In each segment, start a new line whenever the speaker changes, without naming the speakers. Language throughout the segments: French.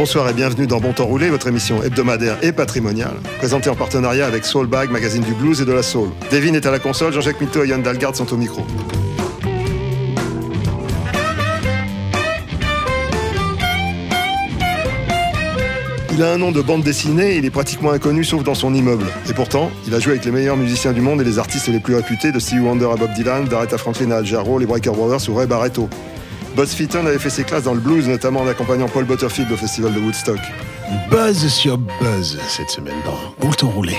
Bonsoir et bienvenue dans Bon Temps Roulé, votre émission hebdomadaire et patrimoniale, présentée en partenariat avec Soulbag, magazine du blues et de la soul. Devin est à la console, Jean-Jacques Mitteau et Yann Dalgard sont au micro. Il a un nom de bande dessinée et il est pratiquement inconnu sauf dans son immeuble. Et pourtant, il a joué avec les meilleurs musiciens du monde et les artistes les plus réputés de Stevie Wonder à Bob Dylan, d'Aretha Franklin à Al les Breaker Brothers ou Ray Barretto. Buzz Featon avait fait ses classes dans le blues, notamment en accompagnant Paul Butterfield au festival de Woodstock.
Buzz sur Buzz cette semaine dans temps roulé.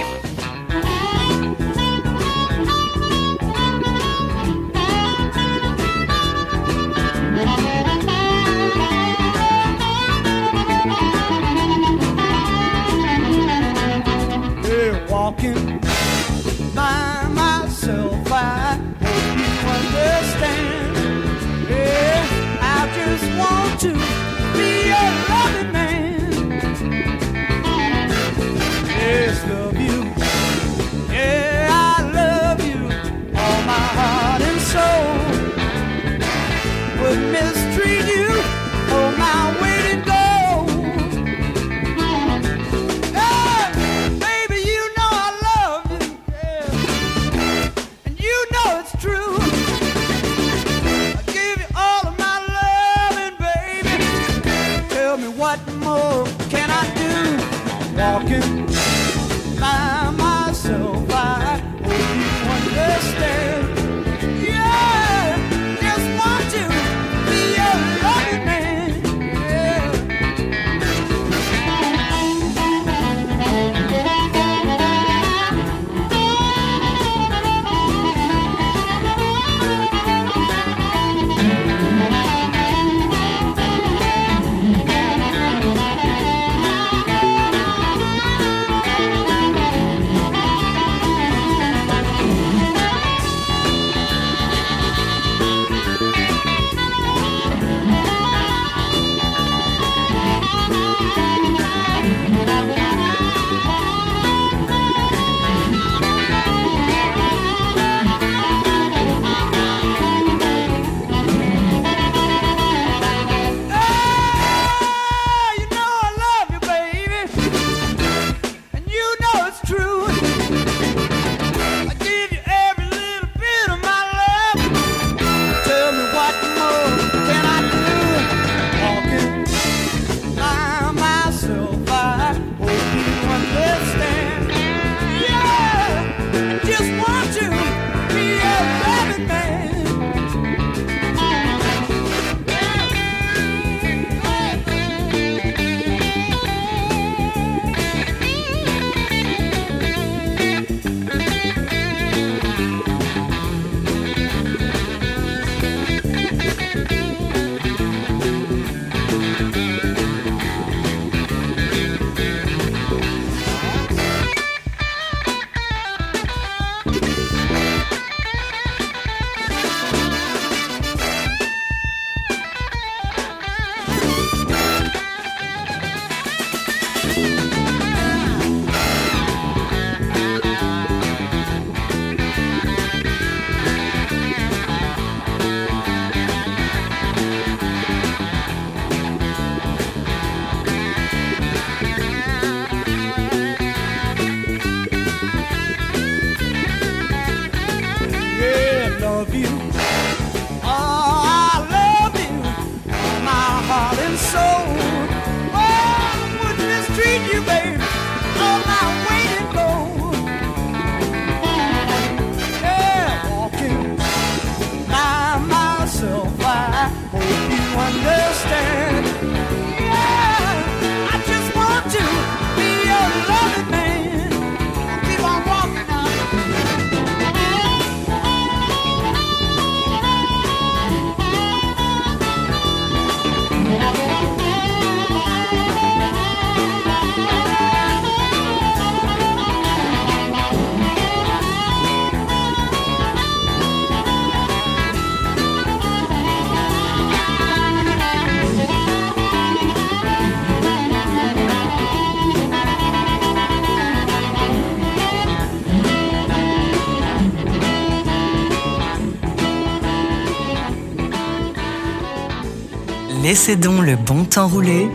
Donc le bon temps rouler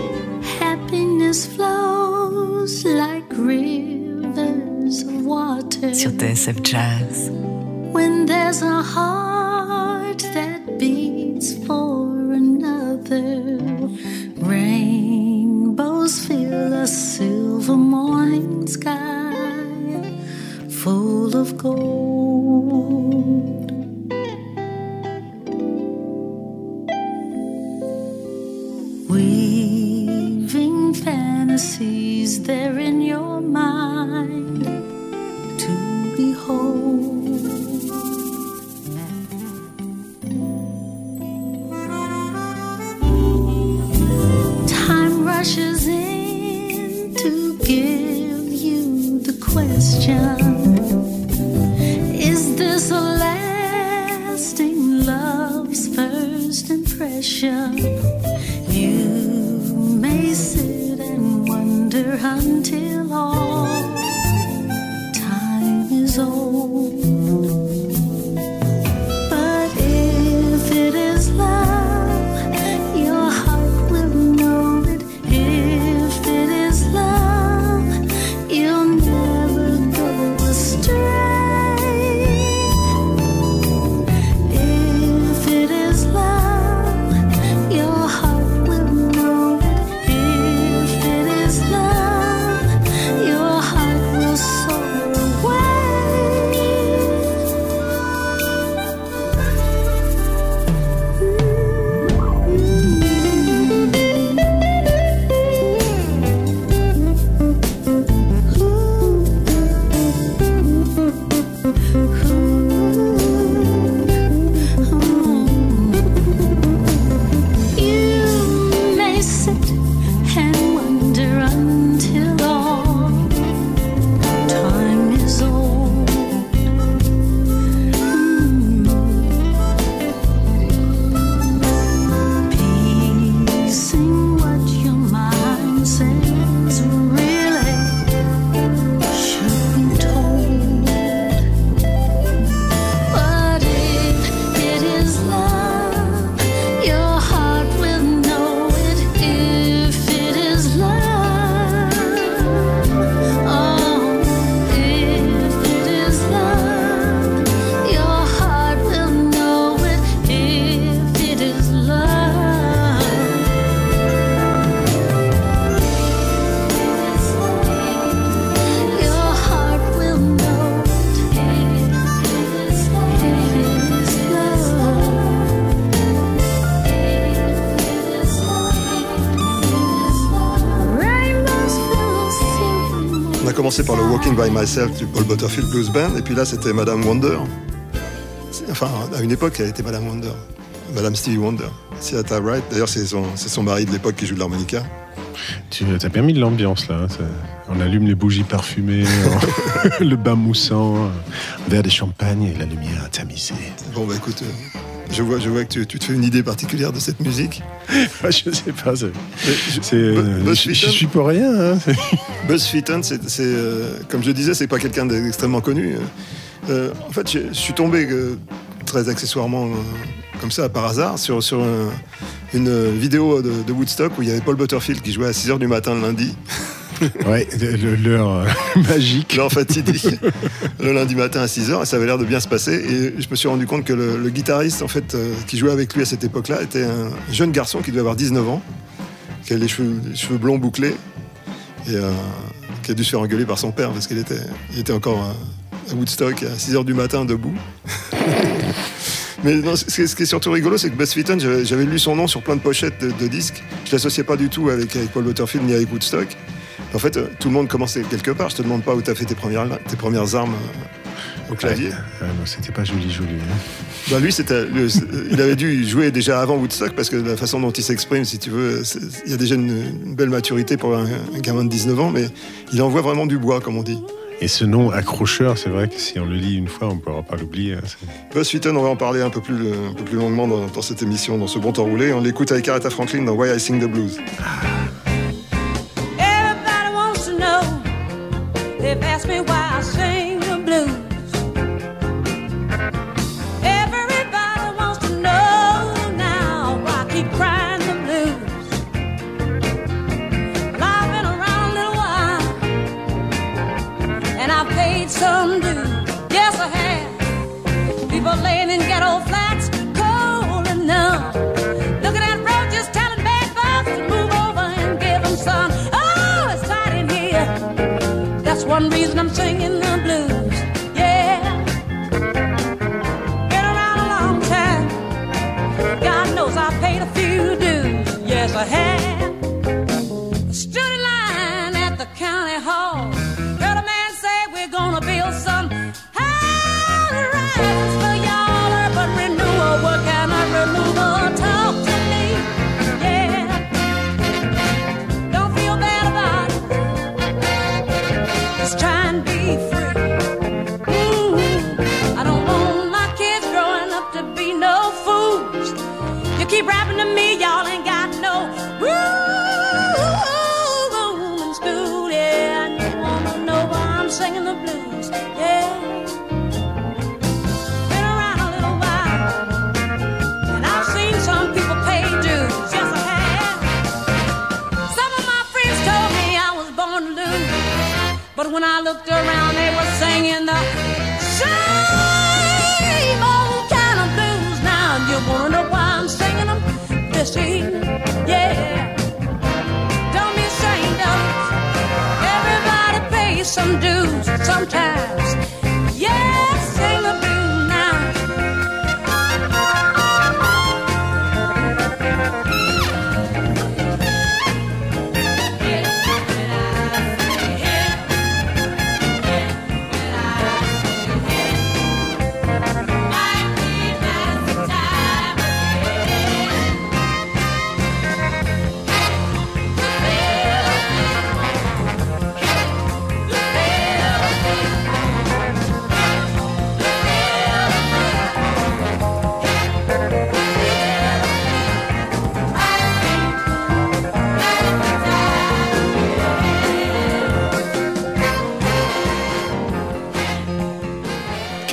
Happiness flows like rivers of water.
sur TSF Jazz.
Walking by Myself du Paul Butterfield Blues Band, et puis là c'était Madame Wonder. Enfin, à une époque, elle était Madame Wonder. Madame Stevie Wonder. Seattle Wright, d'ailleurs, c'est son, c'est son mari de l'époque qui joue de l'harmonica.
Tu as bien mis de l'ambiance là. hein, On allume les bougies parfumées, on- le bain moussant, un verre de champagne et la lumière tamisée.
Bon, bah écoute, euh, je vois, je vois que tu, tu te fais une idée particulière de cette musique.
Je sais pas. c'est-
je-
c'est, euh, je, je suis pour rien. hein,
Buzz Featon, c'est, euh, comme je disais, c'est pas quelqu'un d'extrêmement connu. Euh, en fait, je, je suis tombé euh, très accessoirement, comme ça, par hasard, sur, sur un- une vidéo de, de Woodstock où il y avait Paul Butterfield qui jouait à 6h du matin le lundi.
Ouais, le- l'heure magique.
L'heure fatidique, le lundi matin à 6h, et ça avait l'air de bien se passer. Et je me suis rendu compte que le, le guitariste, en fait, qui jouait avec lui à cette époque-là, était un jeune garçon qui devait avoir 19 ans, qui avait les cheveux, les cheveux blonds bouclés, et euh, qui a dû se faire engueuler par son père parce qu'il était, il était encore euh, à Woodstock à 6h du matin debout. Mais non, ce, qui est surtout rigolo, c'est que Buzz Featon, j'avais lu son nom sur plein de pochettes de, disques. Je l'associais pas du tout avec, avec Paul Waterfield ni avec Woodstock. En fait, euh, tout le monde commençait quelque part. Je te demande pas où tu as fait tes premières, armes au clavier.
Ouais, ouais, non, c'était pas joli, joli. hein.
Bah lui, c'était, le- il avait dû jouer déjà avant Woodstock parce que la façon dont il s'exprime, si tu veux, il y a déjà une, une belle maturité pour un, un gamin de 19 ans, mais il envoie vraiment du bois, comme on dit.
Et ce nom accrocheur, c'est vrai que si on le lit une fois, on ne pourra pas l'oublier. hein,
Buzz Featon, on va en parler un peu plus, un peu plus longuement dans, dans cette émission, dans ce bon temps roulé. On l'écoute avec Aretha Franklin dans Why I Sing the Blues.
Everybody wants to know. They've asked me why I sing one reason I'm singing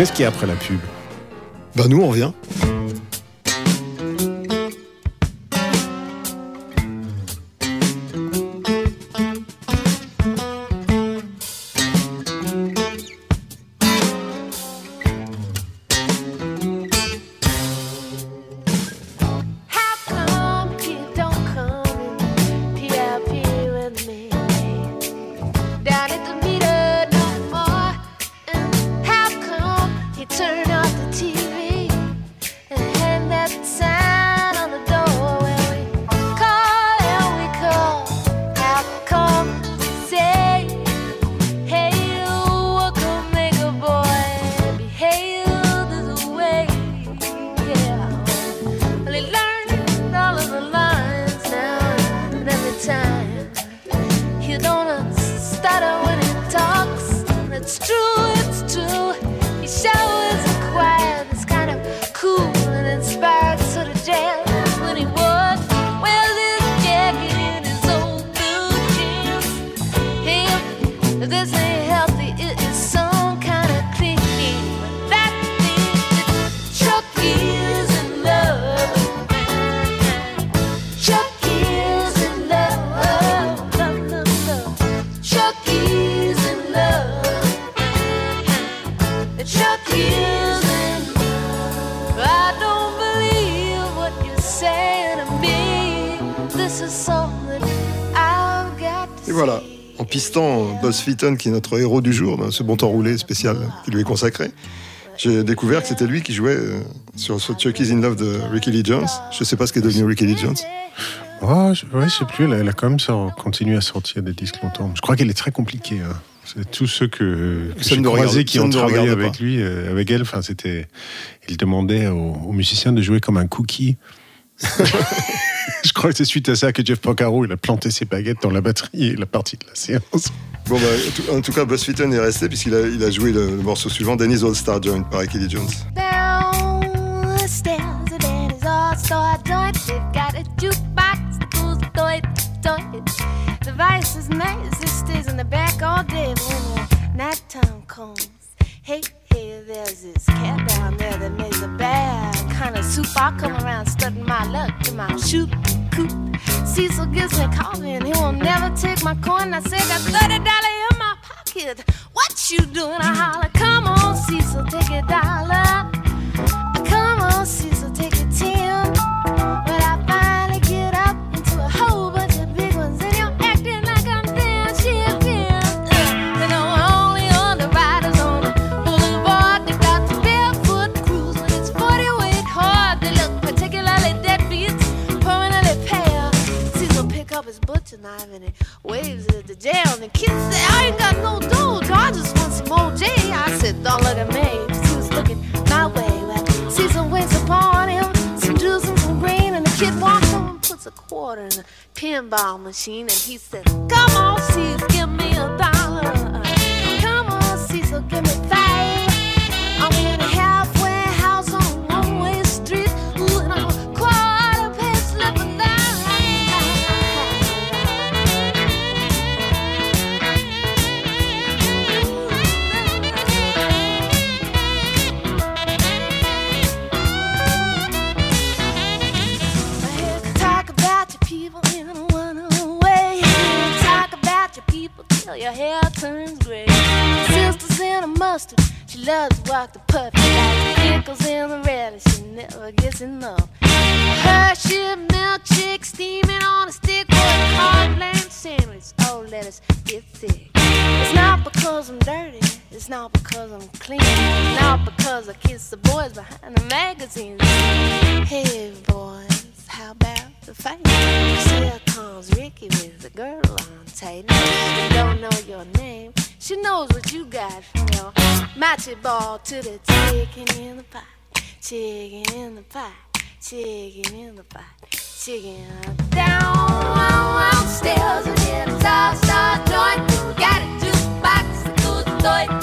Qu'est-ce qu'il y a après la pub?
Bah nous on revient. Pistant Buzz Featon, qui est notre héros du jour, dans ce bon temps roulé spécial qui lui est consacré, j'ai découvert que c'était lui qui jouait euh, sur ce Chucky's in Love de Ricky Lee Jones. Je sais pas ce qu'est devenu Ricky Lee Jones.
Oh, je, ouais, je sais plus, elle a, quand même sort- continué à sortir des disques longtemps. Je crois qu'elle est très compliquée. hein. C'est tous ceux que, que
Ça
j'ai
ne
croisés qui
ça
ont
ne
travaillé avec
pas.
lui, euh, avec elle, enfin, c'était. Il demandait aux, aux musiciens de jouer comme un cookie. je crois que c'est suite à ça que Jeff Porcaro il a planté ses baguettes dans la batterie et la partie de la séance.
Bon, bah, en tout- cas, Buzz Featon est resté puisqu'il a, il a joué le, le morceau suivant, Denny's All Star Joint par Lee Jones.
hey, hey, there's this cat down there that makes a bad kind of soup. I come around my luck in my shoot coop. Cecil gives me coffee and he will never take my coin. I say, got $30 in my pocket. What
you doing? I holler, come pinball machine and he said, Come on. your hair turns gray. Sister's in a mustard, she loves to walk the puppy like pickles in the relish. she never gets enough. Hershey milkshake steaming on a stick with a hard sandwich. Oh, let us get thick. It's not because I'm dirty, it's not because I'm clean, it's not because I kiss the boys behind the magazines. Hey, boy. How about the face? Still comes Ricky with the girl on tight. No, she don't know your name. She knows what you got from your matchy ball to the chicken in the pot. Chicken in the pot. Chicken in the pot. Chicken down, downstairs and in a star joint. Got a jukebox, a
good joint.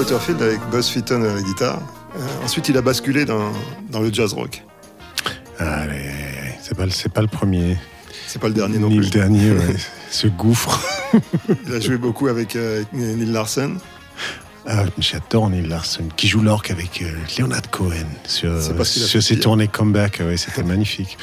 Butterfield avec Buzz Featon à la guitare. Euh, ensuite, il a basculé dans, dans le jazz rock.
Allez, c'est pas, pas le premier.
C'est pas le dernier non
Ni
plus.
le dernier, ouais. Ce gouffre.
Il a joué beaucoup avec, euh, avec Neil Larson.
Ah, J'adore Neil Larson, qui joue l'orgue avec euh, Leonard Cohen sur, sur ses tournées comeback. Ouais, C'était magnifique.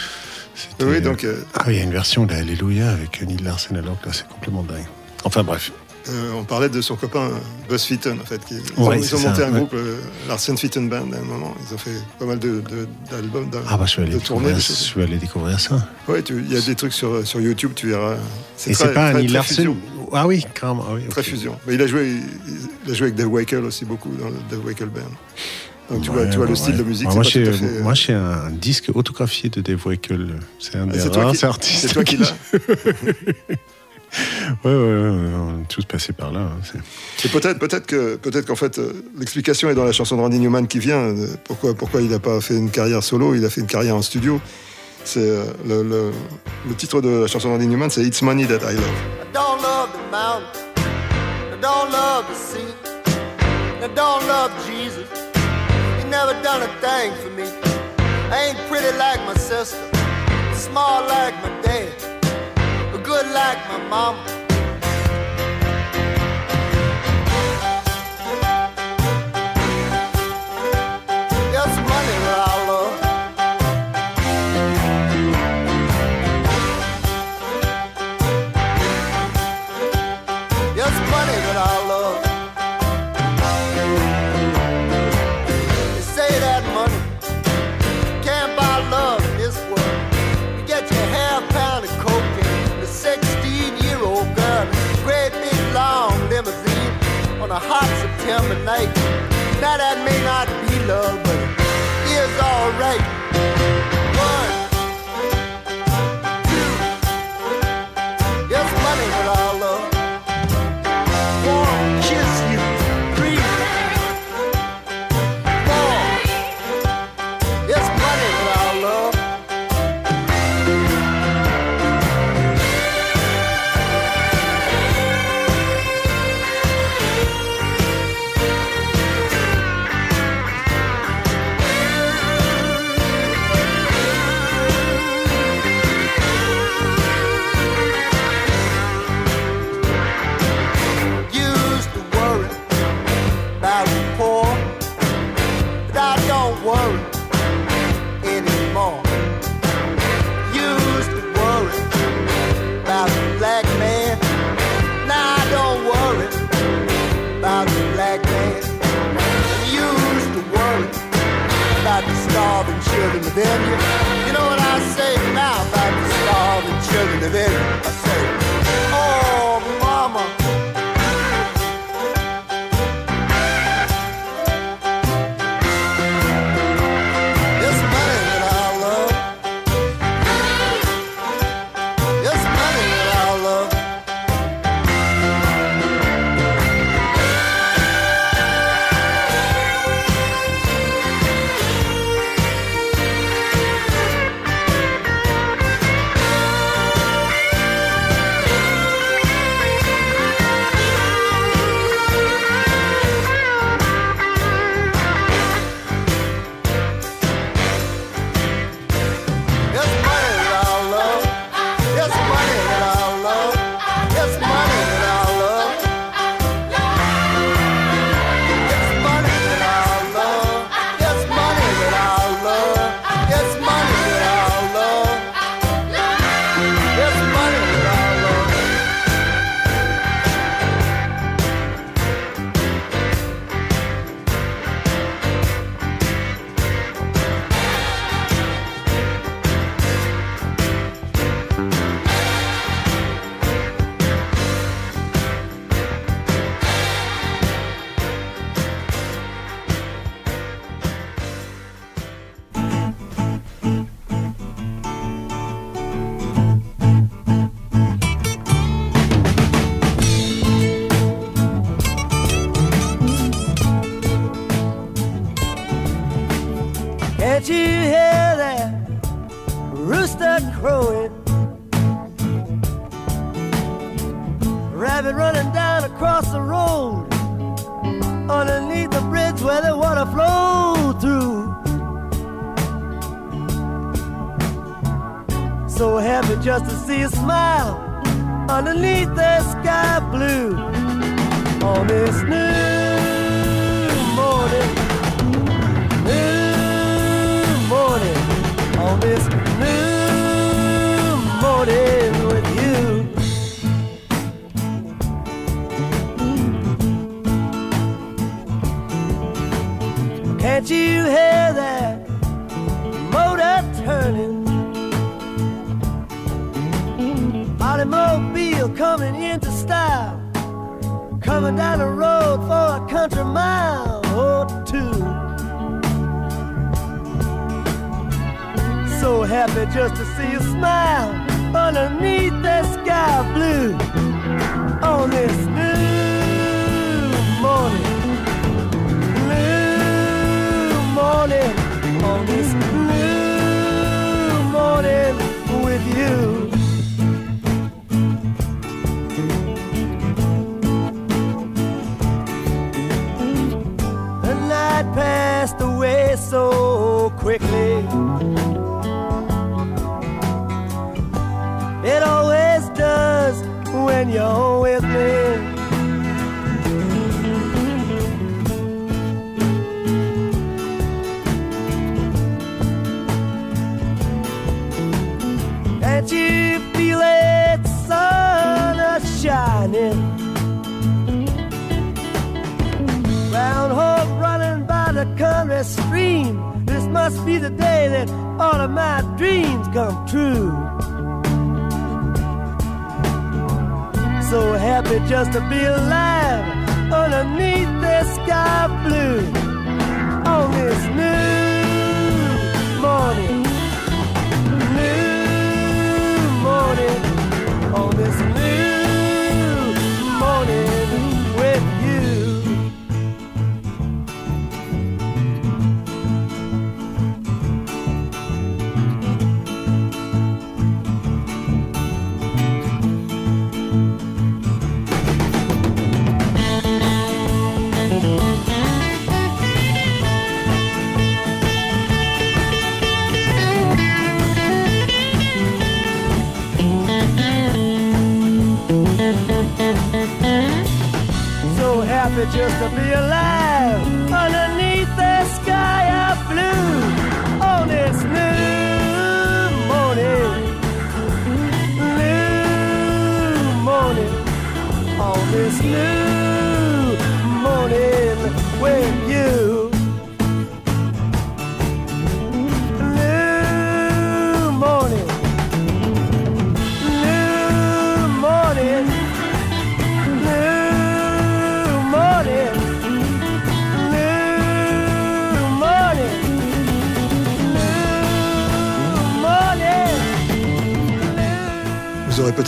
Oui, donc
Ah, il y a une version d'Alléluia avec Neil Larson à l'orgue, là, c'est complètement dingue. Enfin bref.
Euh, on parlait de son copain euh, Buzz Featon, en fait. Qui, ils
Ouais,
ont, ils
ça,
monté un
ouais.
groupe, euh, Larson Featon Band, à un moment. Ils ont fait pas mal de- de- d'albums, de,
Ah bah je vais aller,
de tournées.
je vais aller découvrir ça.
Tu- il y a des trucs sur, sur YouTube, tu verras.
Et
très-
c'est pas
très- très
Larson
fusion.
Ah oui, carrément. Ah oui,
Très
ok.
fusion. Mais il a joué, il, a joué avec Dave Wakel aussi beaucoup dans le Dave Wakel Band. Donc tu
Ouais,
vois, tu vois
ouais,
le style de musique.
Moi, j'ai,
fait, euh,
moi, j'ai un disque autographié de Dave Wakel. C'est un
Ah,
des rares
qui-
artistes.
c'est toi qui l'as.
Ouais, ouais, ouais, on est tous passés par là. hein, c'est-
peut-être, peut-être que, peut-être qu'en fait, euh, l'explication est dans la chanson de Randy Newman qui vient. euh, Pourquoi, pourquoi il n'a pas fait une carrière solo Il a fait une carrière en studio. C'est euh, le, le- le titre de la chanson de Randy Newman, c'est It's Money That I Love.
I don't love the mountain. I don't love the sea. I don't love Jesus. He never done a thing for me. I ain't pretty like my sister. Small like my dad. Good like my mama. Night. Now that may not be love, but it is alright.
Into style, coming down the road for a country mile or two. So happy just to see you smile underneath the sky blue on this new morning new morning on this new morning with you. Passed away so quickly. It always does when you're with country stream. This must be the day that all of my dreams come true. So happy just to be alive underneath the sky blue on this new morning new morning on this new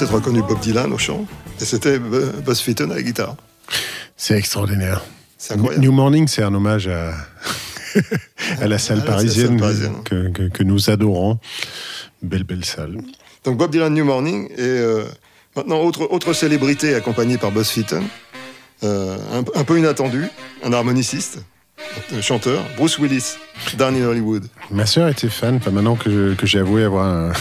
peut-être reconnu Bob Dylan au chant, et c'était Bu- Buzz Featon à la guitare.
C'est extraordinaire. New Morning, c'est un hommage à, à la salle parisienne,
salle parisienne.
Que, que- que nous adorons. Belle, belle salle.
Donc Bob Dylan New Morning et euh, maintenant autre, autre célébrité accompagnée par Buzz Featon, euh, un, un peu inattendu, un harmoniciste, un chanteur, Bruce Willis, Down in Hollywood.
Ma sœur était fan, enfin, maintenant que, que j'ai avoué avoir un,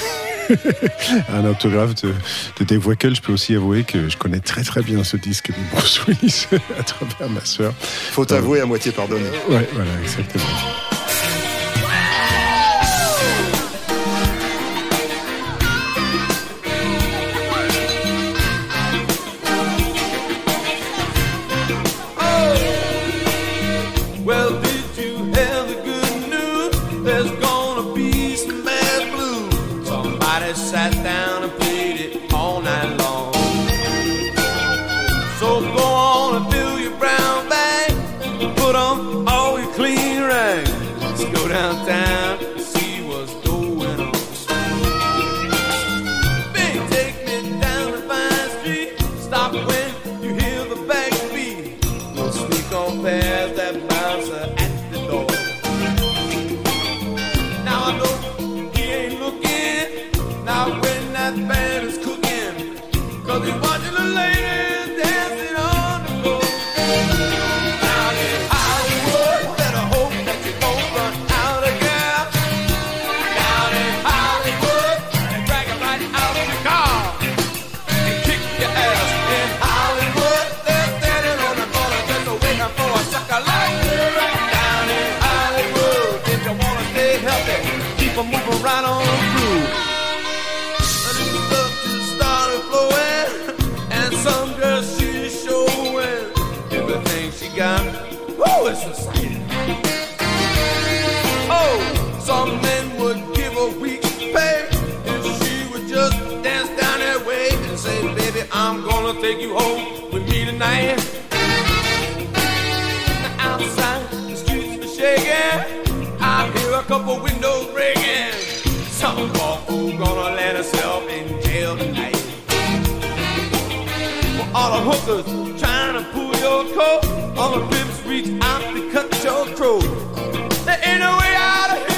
un autographe de, de Dave Wackel, je peux aussi avouer que je connais très très bien ce disque de Bruce Willis à travers ma sœur.
Faut avouer à moitié pardonner.
Ouais, voilà, exactement. Outside, the streets are shaking. I hear a couple windows breaking. Some poor fool gonna let herself in jail tonight. All the hookers to pull your coat, all the reach out to cut your throat. There ain't no way out of here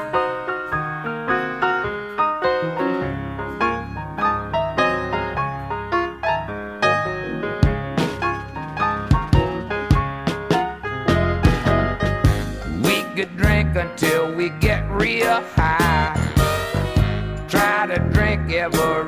We get real high. Try to drink every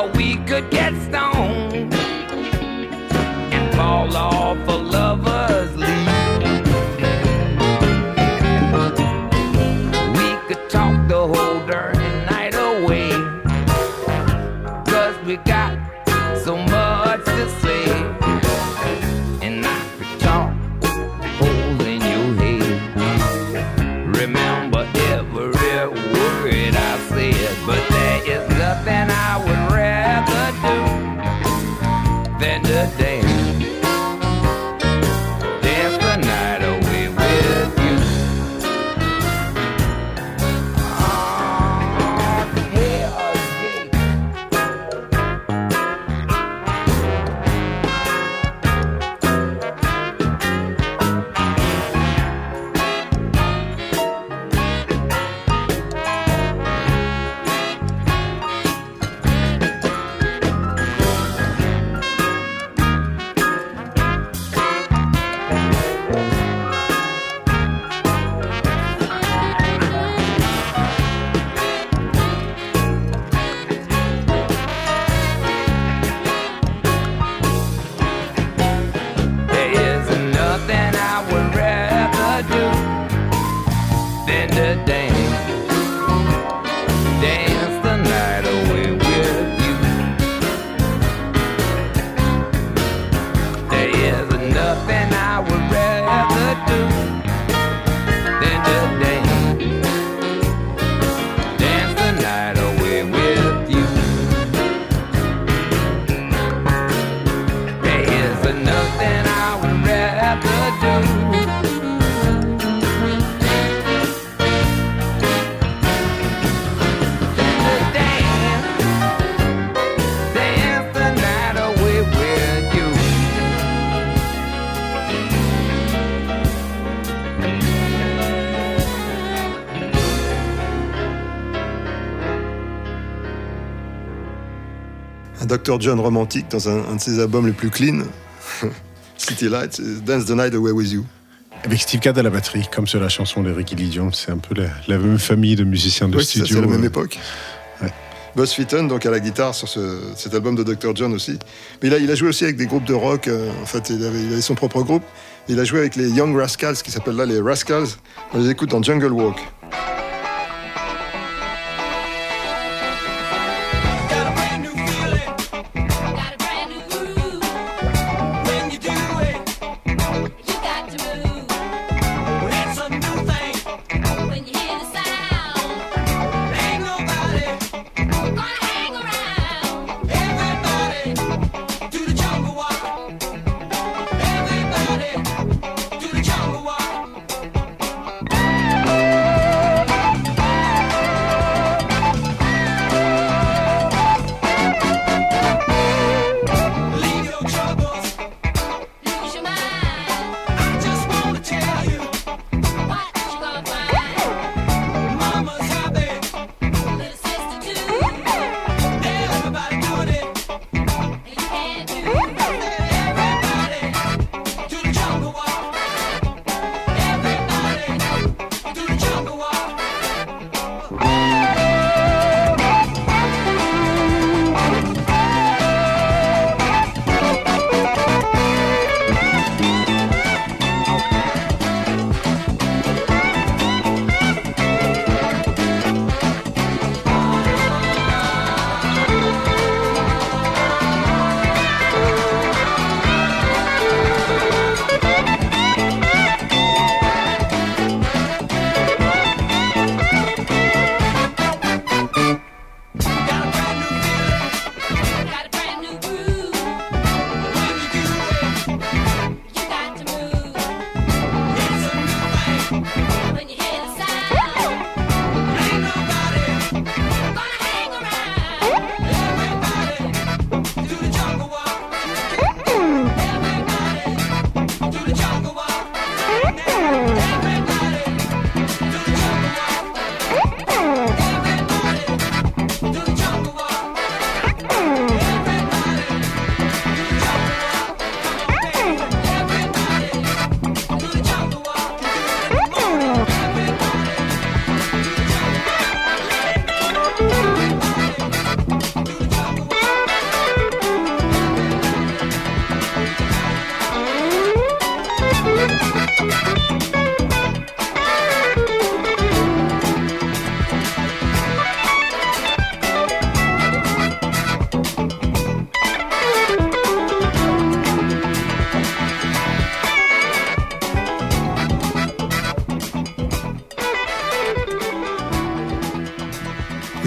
Or we could get stoned and fall off a lover's
Dr. John romantique dans un, de ses albums les plus clean, City Lights, Dance the Night Away With You.
Avec Steve Gadd à la batterie, comme sur la chanson d'Eric Illidion, c'est un peu la, même famille de musiciens de
oui,
studio.
C'est la même
euh,
époque. Buzz Fitton, donc à la guitare sur cet album de Dr. John aussi. Mais il a, il a joué aussi avec des groupes de rock, euh, en fait, il avait, son propre groupe. Il a joué avec les Young Rascals, qui s'appellent là les Rascals. On les écoute dans Jungle Walk.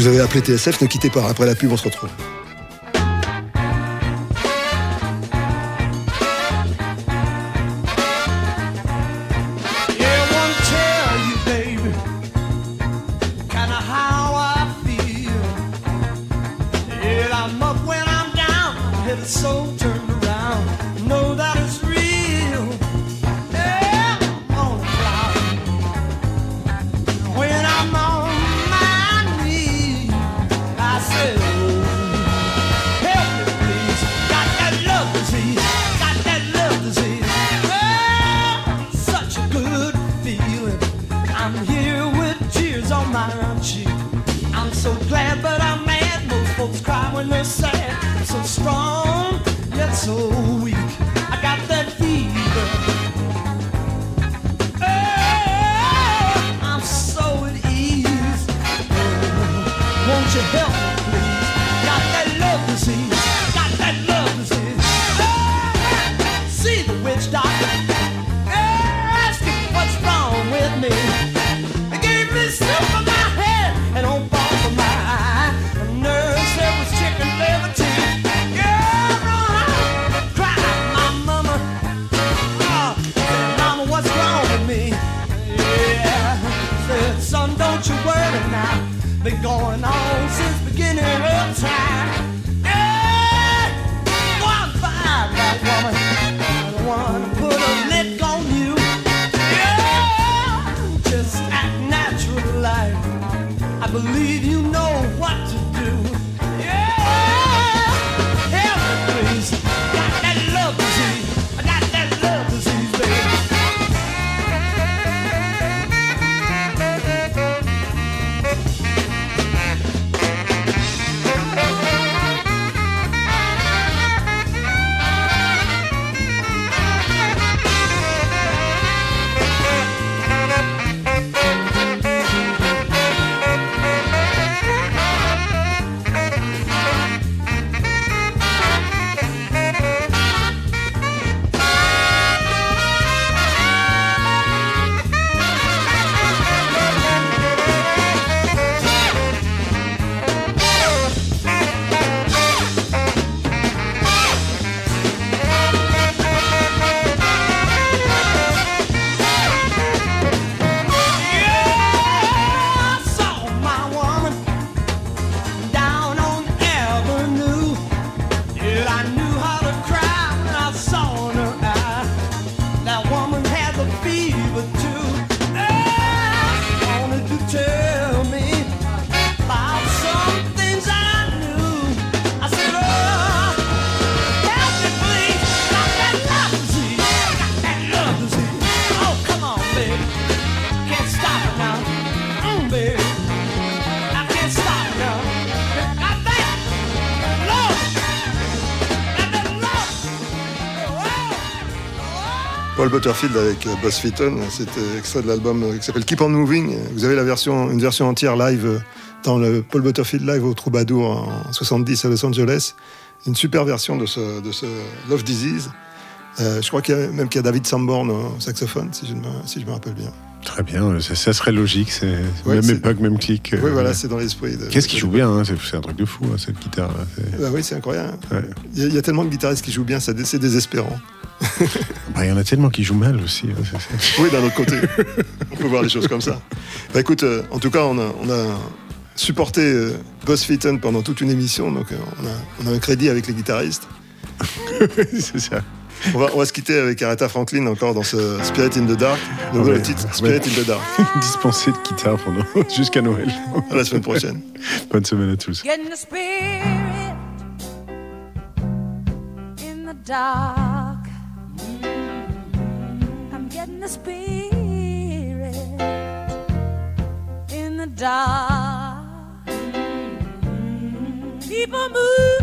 Vous avez appelé TSF, ne quittez pas. Après la pub, on se retrouve.
Butterfield avec euh, Buzz Featon. C'était extrait de l'album euh, qui s'appelle Keep on Moving. Vous avez la version, une version entière live euh, dans le Paul Butterfield live au Troubadour en 70 à Los Angeles. Une super version de ce, de ce Love Disease. Euh, je crois qu'il y a, même qu'il y a David Sanborn au saxophone, si je me, si je me rappelle bien.
Très bien, ça, ça serait logique. C'est
Ouais,
même époque, même clic. euh,
oui, voilà, c'est dans l'esprit. de-
Qu'est-ce qu'il joue bien hein, C'est c'est un truc de fou, hein, cette guitare. là, c'est-
Bah oui, c'est incroyable.
Ouais.
Il y, a, il y a tellement de guitaristes qui jouent bien, ça c'est désespérant.
Bah, Il y en a tellement qui jouent mal aussi. hein,
Oui, d'un autre côté. on peut voir les choses comme ça. Bah écoute, euh, en tout cas, on a, on a supporté euh, Buzz Featon pendant toute une émission, donc euh, on, a, on a un crédit avec les guitaristes.
c'est ça.
On va, on va se quitter avec Aretha Franklin encore dans ce Spirit in the Dark, le nouveau
Ouais,
titre
ouais.
Spirit in the Dark.
Dispensé de guitare pendant jusqu'à Noël.
À la semaine prochaine.
Bonne semaine à tous.
Getting the spirit in the dark. The spirit in the dark. People moving,